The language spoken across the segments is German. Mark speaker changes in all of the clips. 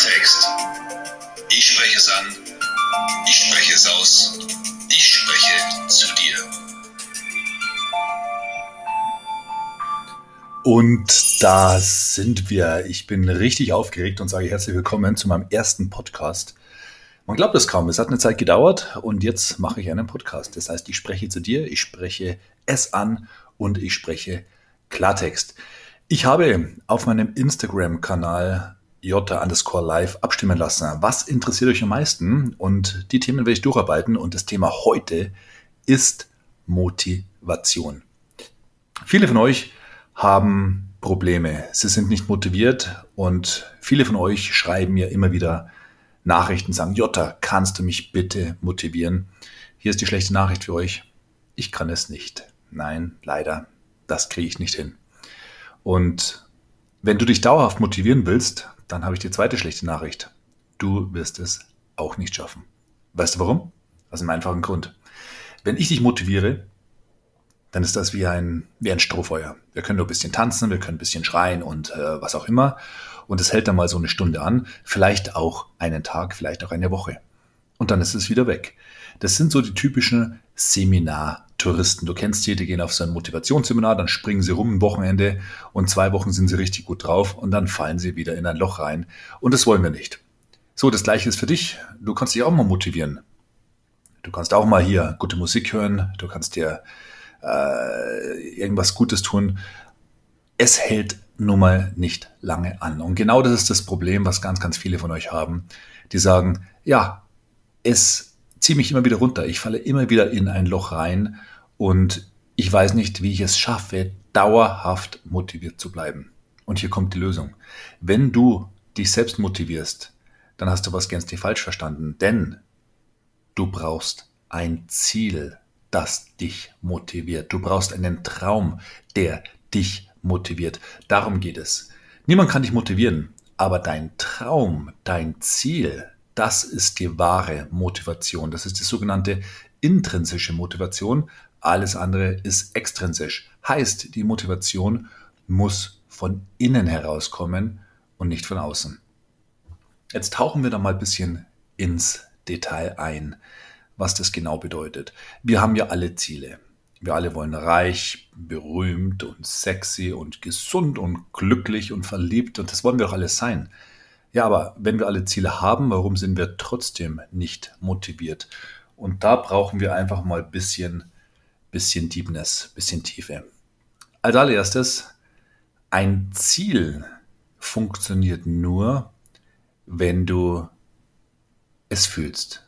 Speaker 1: Klartext. Ich spreche es an. Ich spreche es aus. Ich spreche zu dir.
Speaker 2: Und da sind wir. Ich bin richtig aufgeregt und sage herzlich willkommen zu meinem ersten Podcast. Man glaubt es kaum, es hat eine Zeit gedauert und jetzt mache ich einen Podcast. Das heißt, ich spreche zu dir, ich spreche es an und ich spreche Klartext. Ich habe auf meinem Instagram-Kanal J underscore live abstimmen lassen. Was interessiert euch am meisten? Und die Themen werde ich durcharbeiten. Und das Thema heute ist Motivation. Viele von euch haben Probleme. Sie sind nicht motiviert und viele von euch schreiben mir immer wieder Nachrichten, sagen, Jota, kannst du mich bitte motivieren? Hier ist die schlechte Nachricht für euch. Ich kann es nicht. Nein, leider, das kriege ich nicht hin. Und wenn du dich dauerhaft motivieren willst, dann habe ich die zweite schlechte Nachricht. Du wirst es auch nicht schaffen. Weißt du warum? Aus einem einfachen Grund. Wenn ich dich motiviere, dann ist das wie ein, wie ein Strohfeuer. Wir können nur ein bisschen tanzen, wir können ein bisschen schreien und äh, was auch immer. Und es hält dann mal so eine Stunde an, vielleicht auch einen Tag, vielleicht auch eine Woche. Und dann ist es wieder weg. Das sind so die typischen Seminartouristen. Du kennst die, die gehen auf so ein Motivationsseminar, dann springen sie rum ein Wochenende und zwei Wochen sind sie richtig gut drauf und dann fallen sie wieder in ein Loch rein. Und das wollen wir nicht. So, das gleiche ist für dich. Du kannst dich auch mal motivieren. Du kannst auch mal hier gute Musik hören, du kannst dir äh, irgendwas Gutes tun. Es hält nun mal nicht lange an. Und genau das ist das Problem, was ganz, ganz viele von euch haben. Die sagen, ja, es zieht mich immer wieder runter. Ich falle immer wieder in ein Loch rein und ich weiß nicht, wie ich es schaffe, dauerhaft motiviert zu bleiben. Und hier kommt die Lösung. Wenn du dich selbst motivierst, dann hast du was gänzlich falsch verstanden, denn du brauchst ein Ziel das dich motiviert. Du brauchst einen Traum, der dich motiviert. Darum geht es. Niemand kann dich motivieren, aber dein Traum, dein Ziel, das ist die wahre Motivation. Das ist die sogenannte intrinsische Motivation. Alles andere ist extrinsisch. Heißt, die Motivation muss von innen herauskommen und nicht von außen. Jetzt tauchen wir da mal ein bisschen ins Detail ein was das genau bedeutet. Wir haben ja alle Ziele. Wir alle wollen reich, berühmt und sexy und gesund und glücklich und verliebt und das wollen wir doch alles sein. Ja, aber wenn wir alle Ziele haben, warum sind wir trotzdem nicht motiviert? Und da brauchen wir einfach mal ein bisschen, bisschen Deepness, bisschen Tiefe. Als allererstes, ein Ziel funktioniert nur, wenn du es fühlst.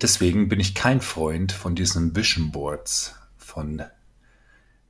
Speaker 2: Deswegen bin ich kein Freund von diesen Vision Boards, von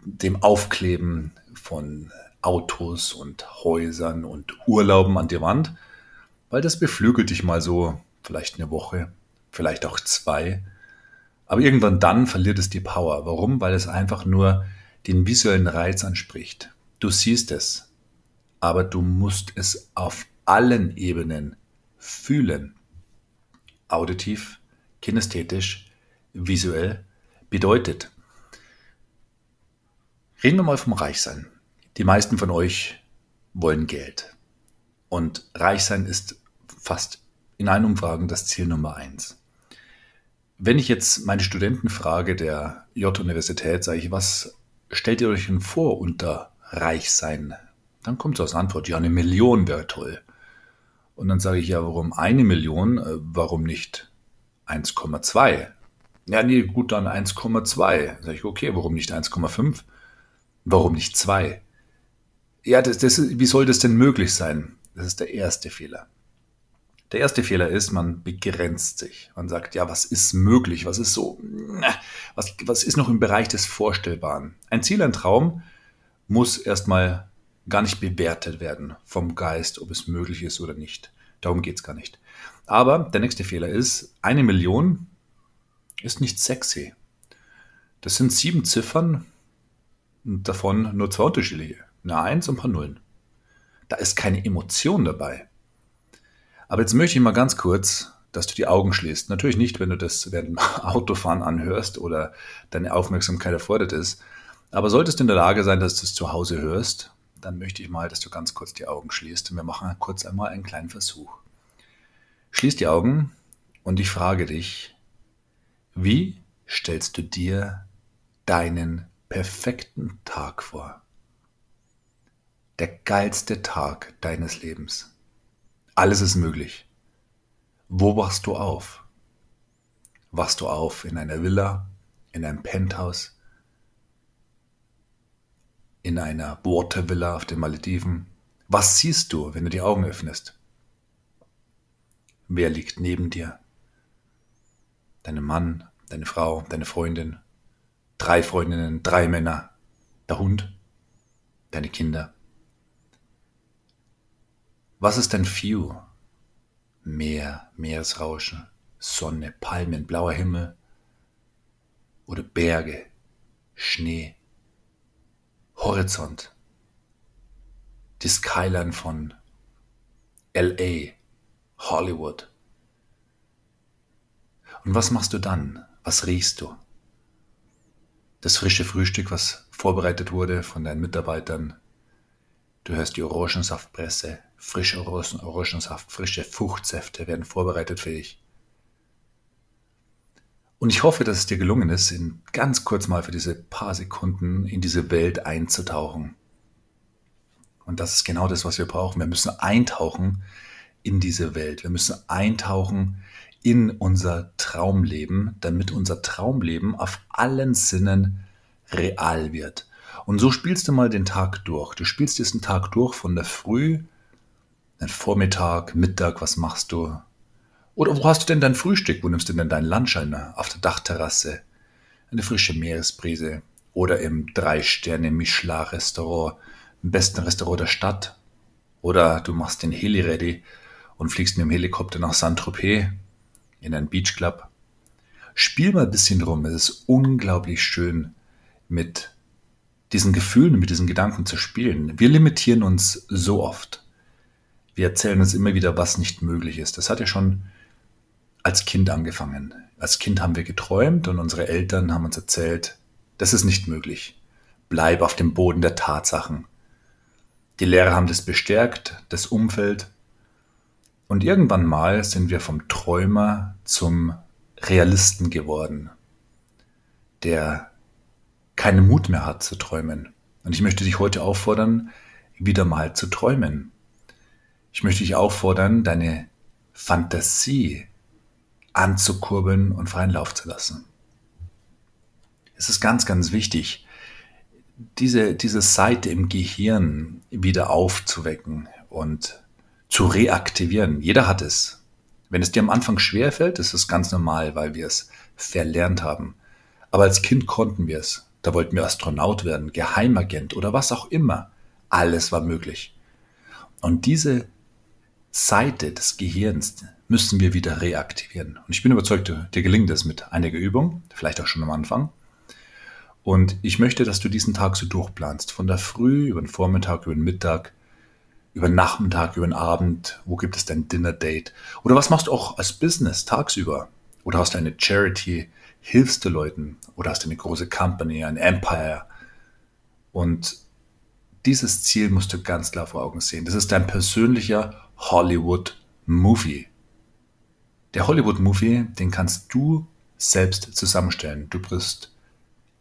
Speaker 2: dem Aufkleben von Autos und Häusern und Urlauben an die Wand, weil das beflügelt dich mal so vielleicht eine Woche, vielleicht auch zwei. Aber irgendwann dann verliert es die Power. Warum? Weil es einfach nur den visuellen Reiz anspricht. Du siehst es, aber du musst es auf allen Ebenen fühlen. Auditiv, kinästhetisch, visuell bedeutet. Reden wir mal vom Reichsein. Die meisten von euch wollen Geld. Und Reichsein ist fast in allen Umfragen das Ziel Nummer eins. Wenn ich jetzt meine Studenten frage der J-Universität, sage ich, was stellt ihr euch denn vor unter Reichsein? Dann kommt so als Antwort, ja, eine Million wäre toll. Und dann sage ich, ja, warum eine Million? Äh, warum nicht 1,2. Ja, nee, gut, dann 1,2. Sag ich, okay, warum nicht 1,5? Warum nicht 2? Ja, das, das, wie soll das denn möglich sein? Das ist der erste Fehler. Der erste Fehler ist, man begrenzt sich. Man sagt, ja, was ist möglich? Was ist so, was, was ist noch im Bereich des Vorstellbaren? Ein Ziel, ein Traum muss erstmal gar nicht bewertet werden vom Geist, ob es möglich ist oder nicht. Darum geht es gar nicht. Aber der nächste Fehler ist, eine Million ist nicht sexy. Das sind sieben Ziffern davon nur zwei unterschiedliche. Eine Eins und ein paar Nullen. Da ist keine Emotion dabei. Aber jetzt möchte ich mal ganz kurz, dass du die Augen schließt. Natürlich nicht, wenn du das während dem Autofahren anhörst oder deine Aufmerksamkeit erfordert ist. Aber solltest du in der Lage sein, dass du es zu Hause hörst, dann möchte ich mal, dass du ganz kurz die Augen schließt und wir machen kurz einmal einen kleinen Versuch. Schließ die Augen und ich frage dich, wie stellst du dir deinen perfekten Tag vor? Der geilste Tag deines Lebens. Alles ist möglich. Wo wachst du auf? Wachst du auf in einer Villa, in einem Penthouse, in einer Watervilla auf den Malediven? Was siehst du, wenn du die Augen öffnest? Wer liegt neben dir? Dein Mann, deine Frau, deine Freundin, drei Freundinnen, drei Männer, der Hund, deine Kinder. Was ist dein View? Meer, Meeresrauschen, Sonne, Palmen, blauer Himmel oder Berge, Schnee, Horizont, die Skyline von LA, Hollywood. Und was machst du dann? Was riechst du? Das frische Frühstück, was vorbereitet wurde von deinen Mitarbeitern. Du hörst die Orangensaftpresse, frische Orangensaft, frische Fruchtsäfte werden vorbereitet für dich. Und ich hoffe, dass es dir gelungen ist, in ganz kurz mal für diese paar Sekunden in diese Welt einzutauchen. Und das ist genau das, was wir brauchen. Wir müssen eintauchen in diese Welt. Wir müssen eintauchen in unser Traumleben, damit unser Traumleben auf allen Sinnen real wird. Und so spielst du mal den Tag durch. Du spielst diesen Tag durch von der Früh, den Vormittag, Mittag, was machst du? Oder wo hast du denn dein Frühstück? Wo nimmst du denn deinen Lunch ein? Auf der Dachterrasse, eine frische Meeresbrise oder im Drei-Sterne-Michelin-Restaurant, im besten Restaurant der Stadt. Oder du machst den Heli ready und fliegst mit dem Helikopter nach Saint-Tropez in einen Beachclub. Spiel mal ein bisschen rum. Es ist unglaublich schön, mit diesen Gefühlen, mit diesen Gedanken zu spielen. Wir limitieren uns so oft. Wir erzählen uns immer wieder, was nicht möglich ist. Das hat ja schon als Kind angefangen. Als Kind haben wir geträumt und unsere Eltern haben uns erzählt, das ist nicht möglich. Bleib auf dem Boden der Tatsachen. Die Lehrer haben das bestärkt, das Umfeld. Und irgendwann mal sind wir vom Träumer zum Realisten geworden, der keinen Mut mehr hat zu träumen. Und ich möchte dich heute auffordern, wieder mal zu träumen. Ich möchte dich auffordern, deine Fantasie anzukurbeln und freien Lauf zu lassen. Es ist ganz, ganz wichtig, diese, diese Seite im Gehirn wieder aufzuwecken und zu reaktivieren. Jeder hat es. Wenn es dir am Anfang schwer fällt, ist es ganz normal, weil wir es verlernt haben. Aber als Kind konnten wir es. Da wollten wir Astronaut werden, Geheimagent oder was auch immer. Alles war möglich. Und diese Seite des Gehirns, müssen wir wieder reaktivieren. Und ich bin überzeugt, dir gelingt es mit einiger Übung, vielleicht auch schon am Anfang. Und ich möchte, dass du diesen Tag so durchplanst. Von der Früh über den Vormittag, über den Mittag, über den Nachmittag, über den Abend. Wo gibt es dein Dinner-Date? Oder was machst du auch als Business tagsüber? Oder hast du eine Charity? Hilfst du Leuten? Oder hast du eine große Company, ein Empire? Und dieses Ziel musst du ganz klar vor Augen sehen. Das ist dein persönlicher Hollywood-Movie. Der Hollywood-Movie, den kannst du selbst zusammenstellen. Du bist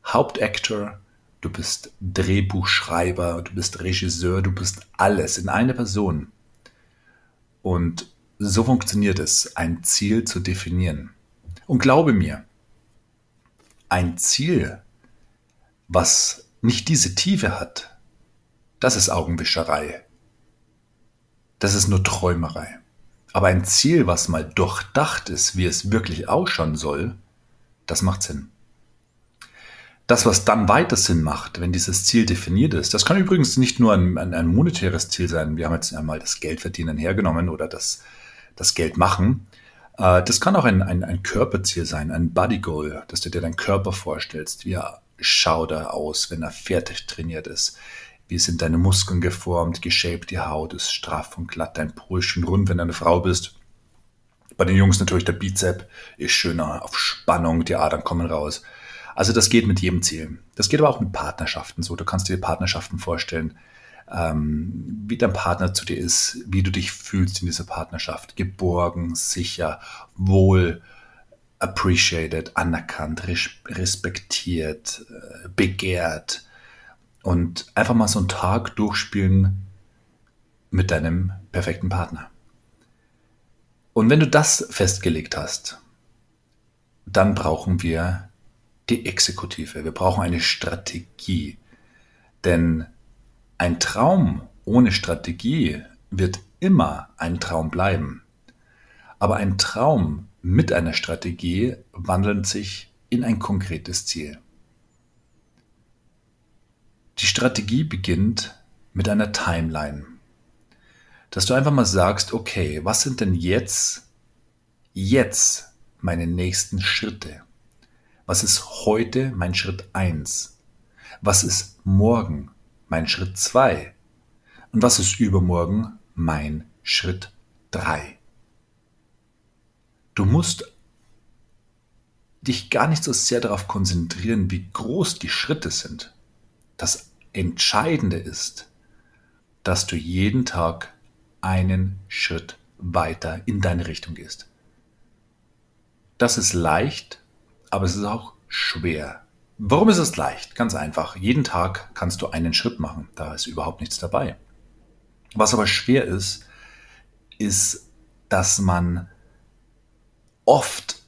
Speaker 2: Hauptaktor, du bist Drehbuchschreiber, du bist Regisseur, du bist alles in einer Person. Und so funktioniert es, ein Ziel zu definieren. Und glaube mir, ein Ziel, was nicht diese Tiefe hat, das ist Augenwischerei. Das ist nur Träumerei. Aber ein Ziel, was mal durchdacht ist, wie es wirklich ausschauen soll, das macht Sinn. Das, was dann weiter Sinn macht, wenn dieses Ziel definiert ist, das kann übrigens nicht nur ein, ein, ein monetäres Ziel sein. Wir haben jetzt einmal das Geldverdienen hergenommen oder das, das Geld machen. Äh, das kann auch ein, ein, ein Körperziel sein, ein Body Goal, dass du dir deinen Körper vorstellst. Wie schaut er aus, wenn er fertig trainiert ist? Wie sind deine Muskeln geformt, geshaped, die Haut ist straff und glatt, dein Po ist schön rund, wenn du eine Frau bist. Bei den Jungs natürlich der Bizep ist schöner auf Spannung, die Adern kommen raus. Also das geht mit jedem Ziel. Das geht aber auch mit Partnerschaften so. Du kannst dir Partnerschaften vorstellen. ähm, wie dein Partner zu dir ist, wie du dich fühlst in dieser Partnerschaft. Geborgen, sicher, wohl, appreciated, anerkannt, respektiert, äh, begehrt. Und einfach mal so einen Tag durchspielen mit deinem perfekten Partner. Und wenn du das festgelegt hast, dann brauchen wir die Exekutive. Wir brauchen eine Strategie. Denn ein Traum ohne Strategie wird immer ein Traum bleiben. Aber ein Traum mit einer Strategie wandelt sich in ein konkretes Ziel. Die Strategie beginnt mit einer Timeline. Dass du einfach mal sagst, okay, was sind denn jetzt, jetzt meine nächsten Schritte? Was ist heute mein Schritt 1? Was ist morgen mein Schritt 2? Und was ist übermorgen mein Schritt 3? Du musst dich gar nicht so sehr darauf konzentrieren, wie groß die Schritte sind. Das Entscheidende ist, dass du jeden Tag einen Schritt weiter in deine Richtung gehst. Das ist leicht, aber es ist auch schwer. Warum ist es leicht? Ganz einfach. Jeden Tag kannst du einen Schritt machen. Da ist überhaupt nichts dabei. Was aber schwer ist, ist, dass man oft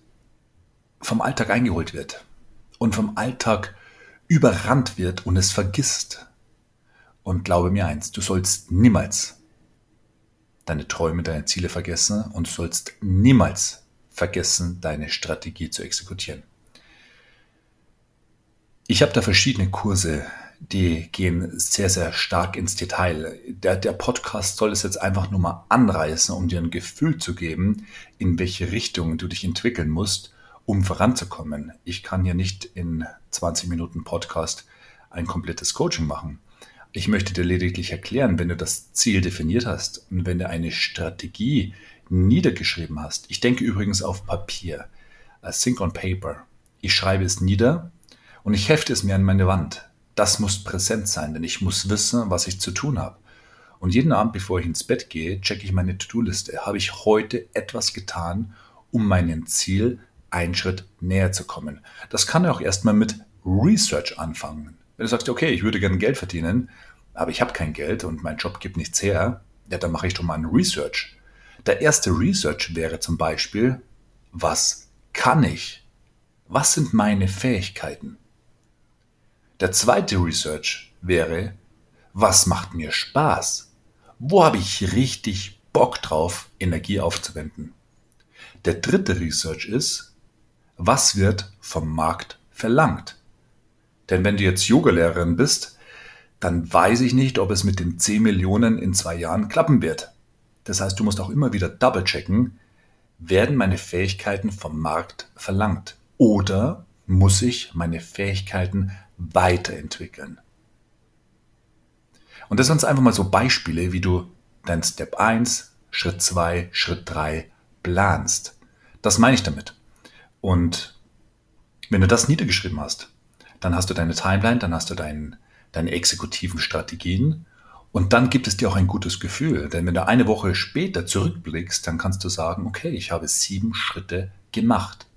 Speaker 2: vom Alltag eingeholt wird und vom Alltag überrannt wird und es vergisst. Und glaube mir eins, du sollst niemals deine Träume, deine Ziele vergessen und du sollst niemals vergessen, deine Strategie zu exekutieren. Ich habe da verschiedene Kurse, die gehen sehr, sehr stark ins Detail. Der, der Podcast soll es jetzt einfach nur mal anreißen, um dir ein Gefühl zu geben, in welche Richtung du dich entwickeln musst, um voranzukommen. Ich kann hier nicht in 20 Minuten Podcast ein komplettes Coaching machen. Ich möchte dir lediglich erklären, wenn du das Ziel definiert hast und wenn du eine Strategie niedergeschrieben hast. Ich denke übrigens auf Papier. Think on Paper. Ich schreibe es nieder und ich hefte es mir an meine Wand. Das muss präsent sein, denn ich muss wissen, was ich zu tun habe. Und jeden Abend, bevor ich ins Bett gehe, checke ich meine To-Do-Liste. Habe ich heute etwas getan, um meinem Ziel einen Schritt näher zu kommen? Das kann ja auch erstmal mit Research anfangen. Wenn du sagst, okay, ich würde gerne Geld verdienen, aber ich habe kein Geld und mein Job gibt nichts her, ja, dann mache ich doch mal ein Research. Der erste Research wäre zum Beispiel, was kann ich? Was sind meine Fähigkeiten? Der zweite Research wäre, was macht mir Spaß? Wo habe ich richtig Bock drauf, Energie aufzuwenden? Der dritte Research ist, was wird vom Markt verlangt? Denn wenn du jetzt Yogalehrerin bist, dann weiß ich nicht, ob es mit den 10 Millionen in zwei Jahren klappen wird. Das heißt, du musst auch immer wieder double checken, werden meine Fähigkeiten vom Markt verlangt oder muss ich meine Fähigkeiten weiterentwickeln? Und das sind einfach mal so Beispiele, wie du dein Step 1, Schritt 2, Schritt 3 planst. Das meine ich damit. Und wenn du das niedergeschrieben hast, dann hast du deine Timeline, dann hast du dein, deine exekutiven Strategien und dann gibt es dir auch ein gutes Gefühl, denn wenn du eine Woche später zurückblickst, dann kannst du sagen, okay, ich habe sieben Schritte gemacht.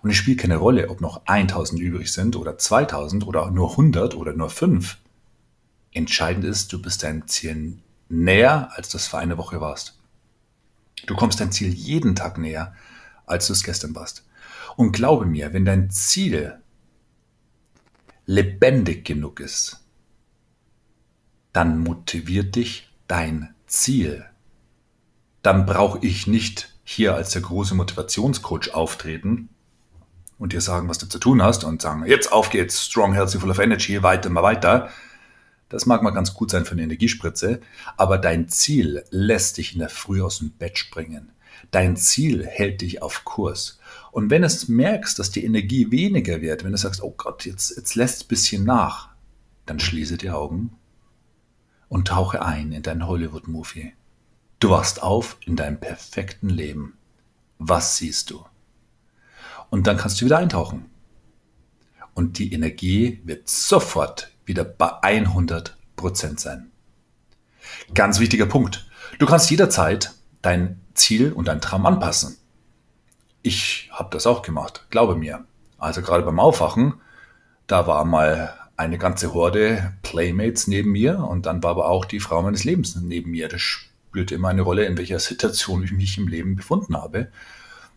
Speaker 2: Und es spielt keine Rolle, ob noch 1000 übrig sind oder 2000 oder nur 100 oder nur 5. Entscheidend ist, du bist deinem Ziel näher, als du es vor einer Woche warst. Du kommst dein Ziel jeden Tag näher, als du es gestern warst. Und glaube mir, wenn dein Ziel lebendig genug ist, dann motiviert dich dein Ziel. Dann brauche ich nicht hier als der große Motivationscoach auftreten und dir sagen, was du zu tun hast und sagen, jetzt auf geht's, strong, healthy, full of energy, weiter, mal weiter. Das mag mal ganz gut sein für eine Energiespritze, aber dein Ziel lässt dich in der Früh aus dem Bett springen. Dein Ziel hält dich auf Kurs. Und wenn es merkst, dass die Energie weniger wird, wenn du sagst, oh Gott, jetzt, jetzt lässt es ein bisschen nach, dann schließe die Augen und tauche ein in dein Hollywood-Movie. Du wachst auf in deinem perfekten Leben. Was siehst du? Und dann kannst du wieder eintauchen. Und die Energie wird sofort wieder bei 100% sein. Ganz wichtiger Punkt. Du kannst jederzeit dein Ziel und dein Traum anpassen. Ich habe das auch gemacht, glaube mir. Also gerade beim Aufwachen, da war mal eine ganze Horde Playmates neben mir und dann war aber auch die Frau meines Lebens neben mir. Das spielte immer eine Rolle, in welcher Situation ich mich im Leben befunden habe.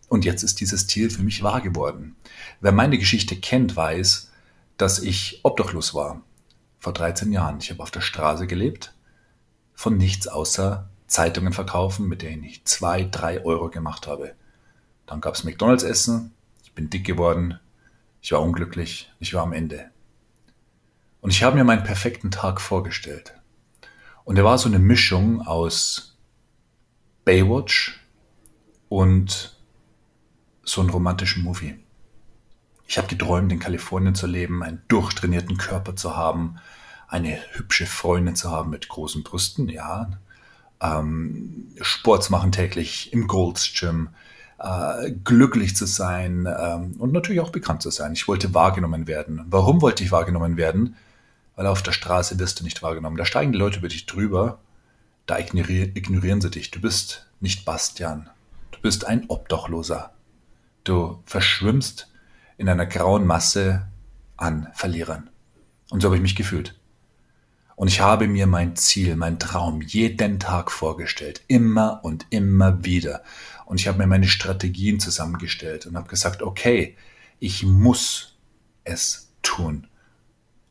Speaker 2: Und jetzt ist dieses Ziel für mich wahr geworden. Wer meine Geschichte kennt, weiß, dass ich obdachlos war. Vor 13 Jahren. Ich habe auf der Straße gelebt, von nichts außer Zeitungen verkaufen, mit denen ich zwei, drei Euro gemacht habe. Dann gab es McDonalds Essen, ich bin dick geworden, ich war unglücklich, ich war am Ende. Und ich habe mir meinen perfekten Tag vorgestellt. Und er war so eine Mischung aus Baywatch und so einem romantischen Movie. Ich habe geträumt, in Kalifornien zu leben, einen durchtrainierten Körper zu haben, eine hübsche Freundin zu haben mit großen Brüsten, ja, ähm, Sport machen täglich im Gold's Gym, äh, glücklich zu sein ähm, und natürlich auch bekannt zu sein. Ich wollte wahrgenommen werden. Warum wollte ich wahrgenommen werden? Weil auf der Straße wirst du nicht wahrgenommen. Da steigen die Leute über dich drüber, da ignorieren, ignorieren sie dich. Du bist nicht Bastian. Du bist ein Obdachloser. Du verschwimmst in einer grauen Masse an Verlierern. Und so habe ich mich gefühlt. Und ich habe mir mein Ziel, mein Traum jeden Tag vorgestellt, immer und immer wieder. Und ich habe mir meine Strategien zusammengestellt und habe gesagt, okay, ich muss es tun.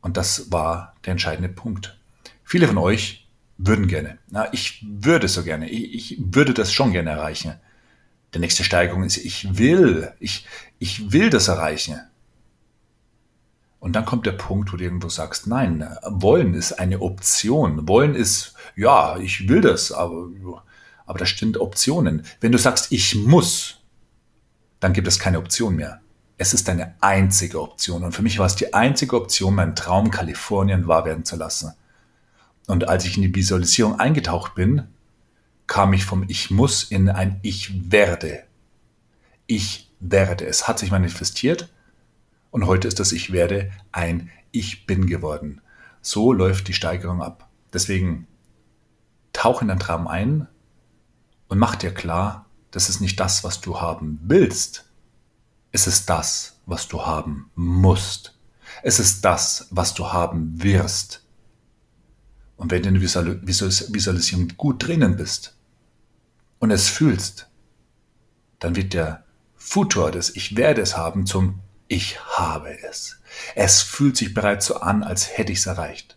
Speaker 2: Und das war der entscheidende Punkt. Viele von euch würden gerne, na, ich würde so gerne, ich, ich würde das schon gerne erreichen. Die nächste Steigerung ist, ich will, ich, ich will das erreichen. Und dann kommt der Punkt, wo du irgendwo sagst, nein, wollen ist eine Option. Wollen ist, ja, ich will das, aber, aber da sind Optionen. Wenn du sagst, ich muss, dann gibt es keine Option mehr. Es ist eine einzige Option. Und für mich war es die einzige Option, meinen Traum Kalifornien wahr werden zu lassen. Und als ich in die Visualisierung eingetaucht bin, kam ich vom Ich muss in ein Ich werde. Ich werde. Es hat sich manifestiert und heute ist das Ich werde ein Ich bin geworden. So läuft die Steigerung ab. Deswegen tauch in dein Traum ein und mach dir klar, das ist nicht das, was du haben willst. Es ist das, was du haben musst. Es ist das, was du haben wirst. Und wenn du in der Visualisierung gut drinnen bist und es fühlst, dann wird der Futur des Ich werde es haben zum ich habe es. Es fühlt sich bereits so an, als hätte ich es erreicht.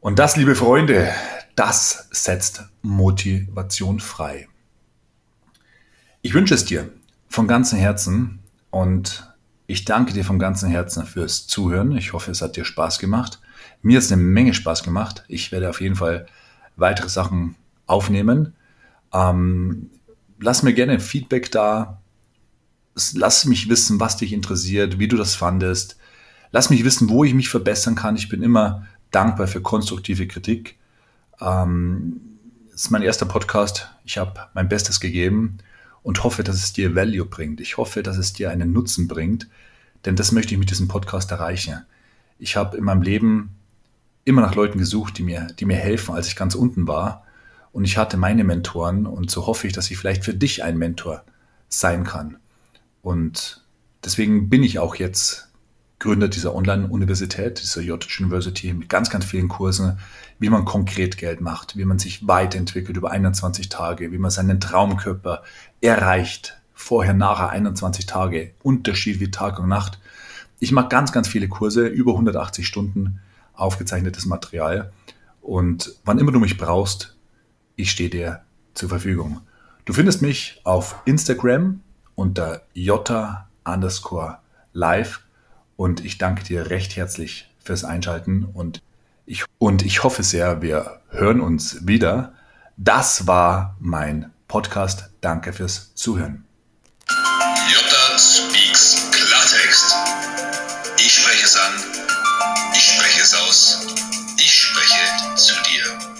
Speaker 2: Und das, liebe Freunde, das setzt Motivation frei. Ich wünsche es dir von ganzem Herzen und ich danke dir von ganzem Herzen fürs Zuhören. Ich hoffe, es hat dir Spaß gemacht. Mir hat es eine Menge Spaß gemacht. Ich werde auf jeden Fall weitere Sachen aufnehmen. Ähm, lass mir gerne Feedback da lass mich wissen, was dich interessiert, wie du das fandest. Lass mich wissen, wo ich mich verbessern kann. Ich bin immer dankbar für konstruktive Kritik. Ähm, es ist mein erster Podcast. Ich habe mein Bestes gegeben und hoffe, dass es dir Value bringt. Ich hoffe, dass es dir einen Nutzen bringt, denn das möchte ich mit diesem Podcast erreichen. Ich habe in meinem Leben immer nach Leuten gesucht, die mir, die mir helfen, als ich ganz unten war. Und ich hatte meine Mentoren und so hoffe ich, dass ich vielleicht für dich ein Mentor sein kann. Und deswegen bin ich auch jetzt Gründer dieser Online-Universität, dieser Yottage University, mit ganz, ganz vielen Kursen, wie man konkret Geld macht, wie man sich weiterentwickelt über 21 Tage, wie man seinen Traumkörper erreicht, vorher, nachher 21 Tage, Unterschied wie Tag und Nacht. Ich mache ganz, ganz viele Kurse, über 180 Stunden aufgezeichnetes Material. Und wann immer du mich brauchst, ich stehe dir zur Verfügung. Du findest mich auf Instagram unter Jota underscore live. Und ich danke dir recht herzlich fürs Einschalten und ich, und ich hoffe sehr, wir hören uns wieder. Das war mein Podcast. Danke fürs Zuhören.
Speaker 1: Jota speaks Klartext. Ich spreche es an, ich spreche es aus, ich spreche zu dir.